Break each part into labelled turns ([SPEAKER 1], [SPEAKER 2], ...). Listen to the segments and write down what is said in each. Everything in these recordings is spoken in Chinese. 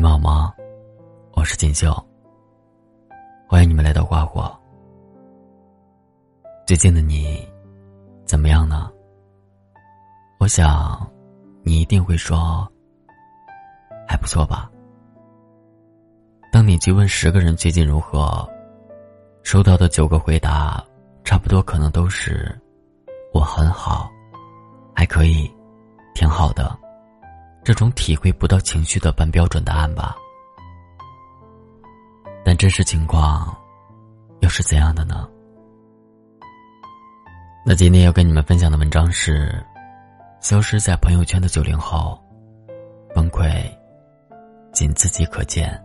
[SPEAKER 1] 们好吗？我是锦绣。欢迎你们来到花火。最近的你怎么样呢？我想你一定会说还不错吧。当你去问十个人最近如何，收到的九个回答差不多，可能都是我很好，还可以，挺好的。这种体会不到情绪的半标准答案吧？但真实情况又是怎样的呢？那今天要跟你们分享的文章是：消失在朋友圈的九零后，崩溃仅自己可见。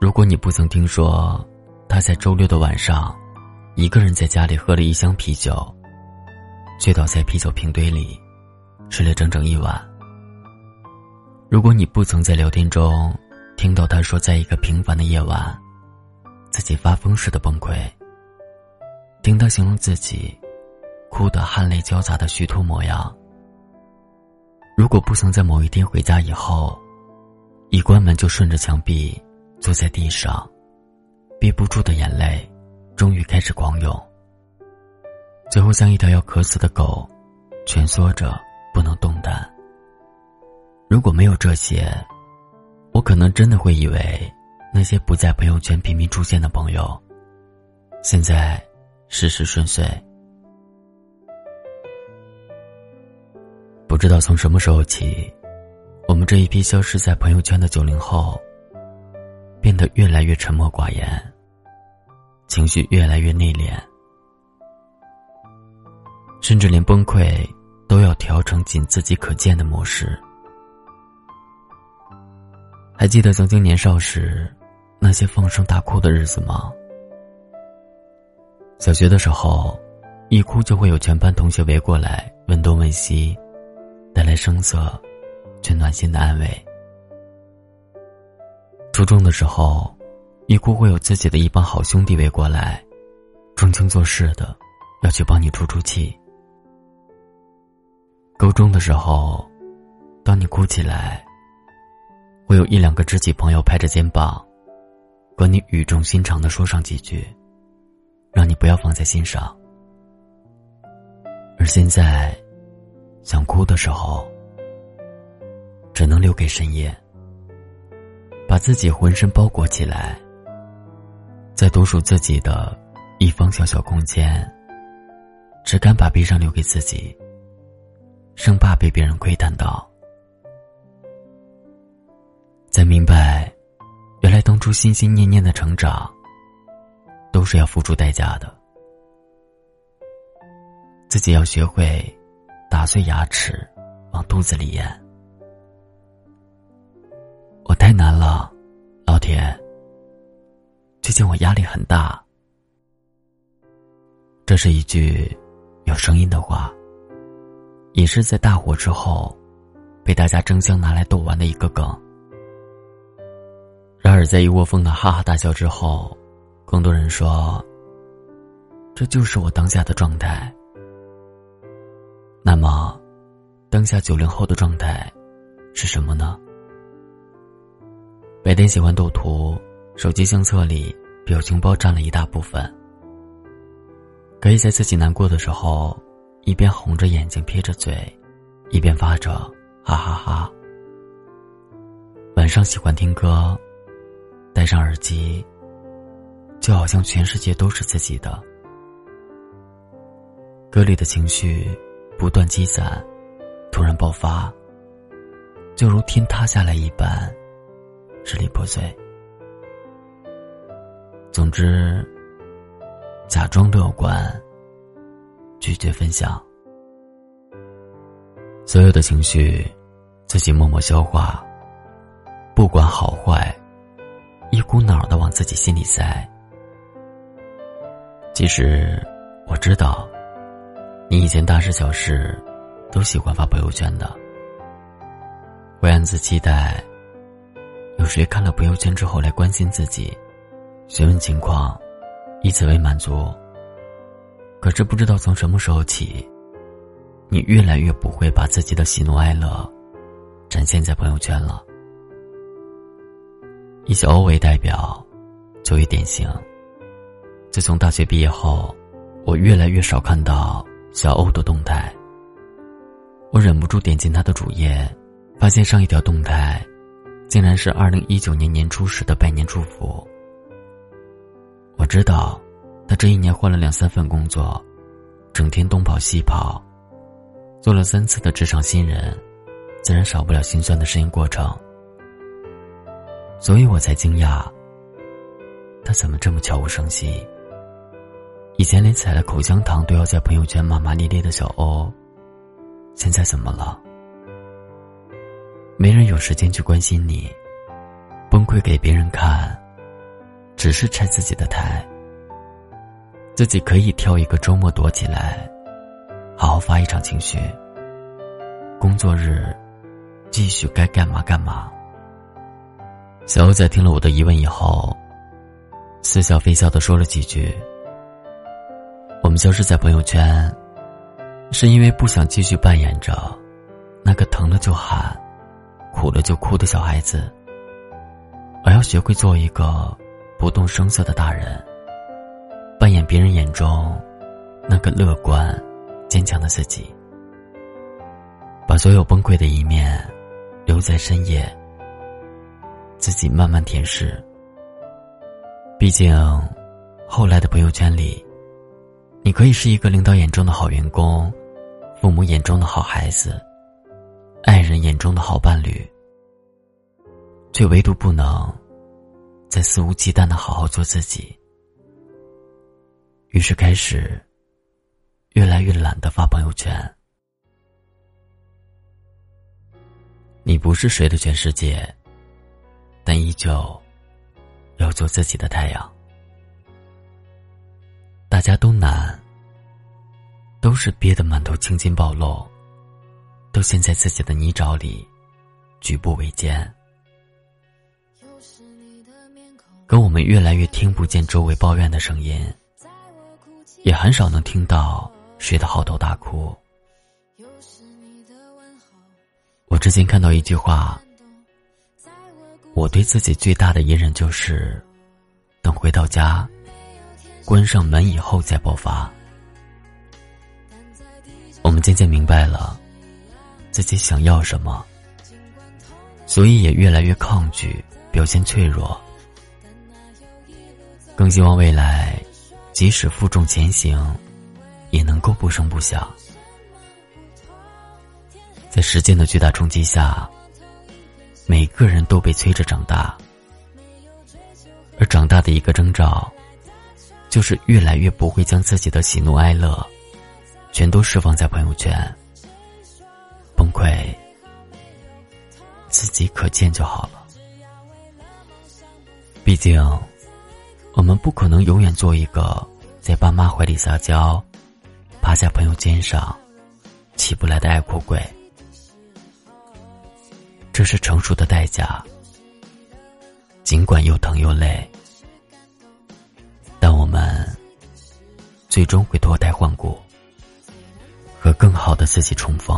[SPEAKER 1] 如果你不曾听说他在周六的晚上，一个人在家里喝了一箱啤酒。醉倒在啤酒瓶堆里，睡了整整一晚。如果你不曾在聊天中听到他说，在一个平凡的夜晚，自己发疯似的崩溃，听他形容自己哭得汗泪交杂的虚脱模样。如果不曾在某一天回家以后，一关门就顺着墙壁坐在地上，憋不住的眼泪终于开始狂涌。最后，像一条要渴死的狗，蜷缩着不能动弹。如果没有这些，我可能真的会以为那些不在朋友圈频频出现的朋友，现在事事顺遂。不知道从什么时候起，我们这一批消失在朋友圈的九零后，变得越来越沉默寡言，情绪越来越内敛。甚至连崩溃都要调成仅自己可见的模式。还记得曾经年少时那些放声大哭的日子吗？小学的时候，一哭就会有全班同学围过来问东问西，带来声色却暖心的安慰。初中的时候，一哭会有自己的一帮好兄弟围过来，装腔作势的要去帮你出出气。高中的时候，当你哭起来，会有一两个知己朋友拍着肩膀，和你语重心长的说上几句，让你不要放在心上。而现在，想哭的时候，只能留给深夜，把自己浑身包裹起来，在独属自己的一方小小空间，只敢把悲伤留给自己。生怕被别人窥探到，才明白，原来当初心心念念的成长，都是要付出代价的。自己要学会打碎牙齿，往肚子里咽。我太难了，老铁。最近我压力很大。这是一句有声音的话。也是在大火之后，被大家争相拿来逗玩的一个梗。然而，在一窝蜂的哈哈大笑之后，更多人说：“这就是我当下的状态。”那么，当下九零后的状态是什么呢？白天喜欢斗图，手机相册里表情包占了一大部分，可以在自己难过的时候。一边红着眼睛撇着嘴，一边发着哈哈哈。晚上喜欢听歌，戴上耳机，就好像全世界都是自己的。歌里的情绪不断积攒，突然爆发，就如天塌下来一般，支离破碎。总之，假装乐观。拒绝分享，所有的情绪，自己默默消化。不管好坏，一股脑的往自己心里塞。其实我知道，你以前大事小事都喜欢发朋友圈的，会暗自期待，有谁看了朋友圈之后来关心自己，询问情况，以此为满足。可是不知道从什么时候起，你越来越不会把自己的喜怒哀乐展现在朋友圈了。以小欧为代表，作为典型。自从大学毕业后，我越来越少看到小欧的动态。我忍不住点进他的主页，发现上一条动态，竟然是二零一九年年初时的拜年祝福。我知道，他这一年换了两三份工作，整天东跑西跑，做了三次的职场新人，自然少不了心酸的适应过程。所以我才惊讶，他怎么这么悄无声息？以前连踩了口香糖都要在朋友圈骂骂咧咧的小欧。现在怎么了？没人有时间去关心你，崩溃给别人看，只是拆自己的台。自己可以挑一个周末躲起来，好好发一场情绪。工作日，继续该干嘛干嘛。小欧在听了我的疑问以后，似笑非笑的说了几句：“我们消失在朋友圈。”是因为不想继续扮演着那个疼了就喊、苦了就哭的小孩子，而要学会做一个不动声色的大人，别人眼中那个乐观、坚强的自己，把所有崩溃的一面留在深夜，自己慢慢舔舐。毕竟，后来的朋友圈里，你可以是一个领导眼中的好员工。父母眼中的好孩子，爱人眼中的好伴侣，却唯独不能再肆无忌惮的好好做自己。于是开始越来越懒得发朋友圈。你不是谁的全世界，但依旧要做自己的太阳。大家都难。都是憋得满头青筋暴露，都陷在自己的泥沼里，举步维艰。可我们越来越听不见周围抱怨的声音，也很少能听到谁的嚎啕大哭。我之前看到一句话，我对自己最大的隐忍就是，等回到家，关上门以后再爆发。我们渐渐明白了自己想要什么，所以也越来越抗拒表现脆弱，更希望未来即使负重前行，也能够不声不响。在时间的巨大冲击下，每个人都被催着长大，而长大的一个征兆，就是越来越不会将自己的喜怒哀乐。全都释放在朋友圈，崩溃自己可见就好了。毕竟，我们不可能永远做一个在爸妈怀里撒娇、趴在朋友肩上起不来的爱哭鬼。这是成熟的代价，尽管又疼又累，但我们最终会脱胎换骨。和更好的自己重逢。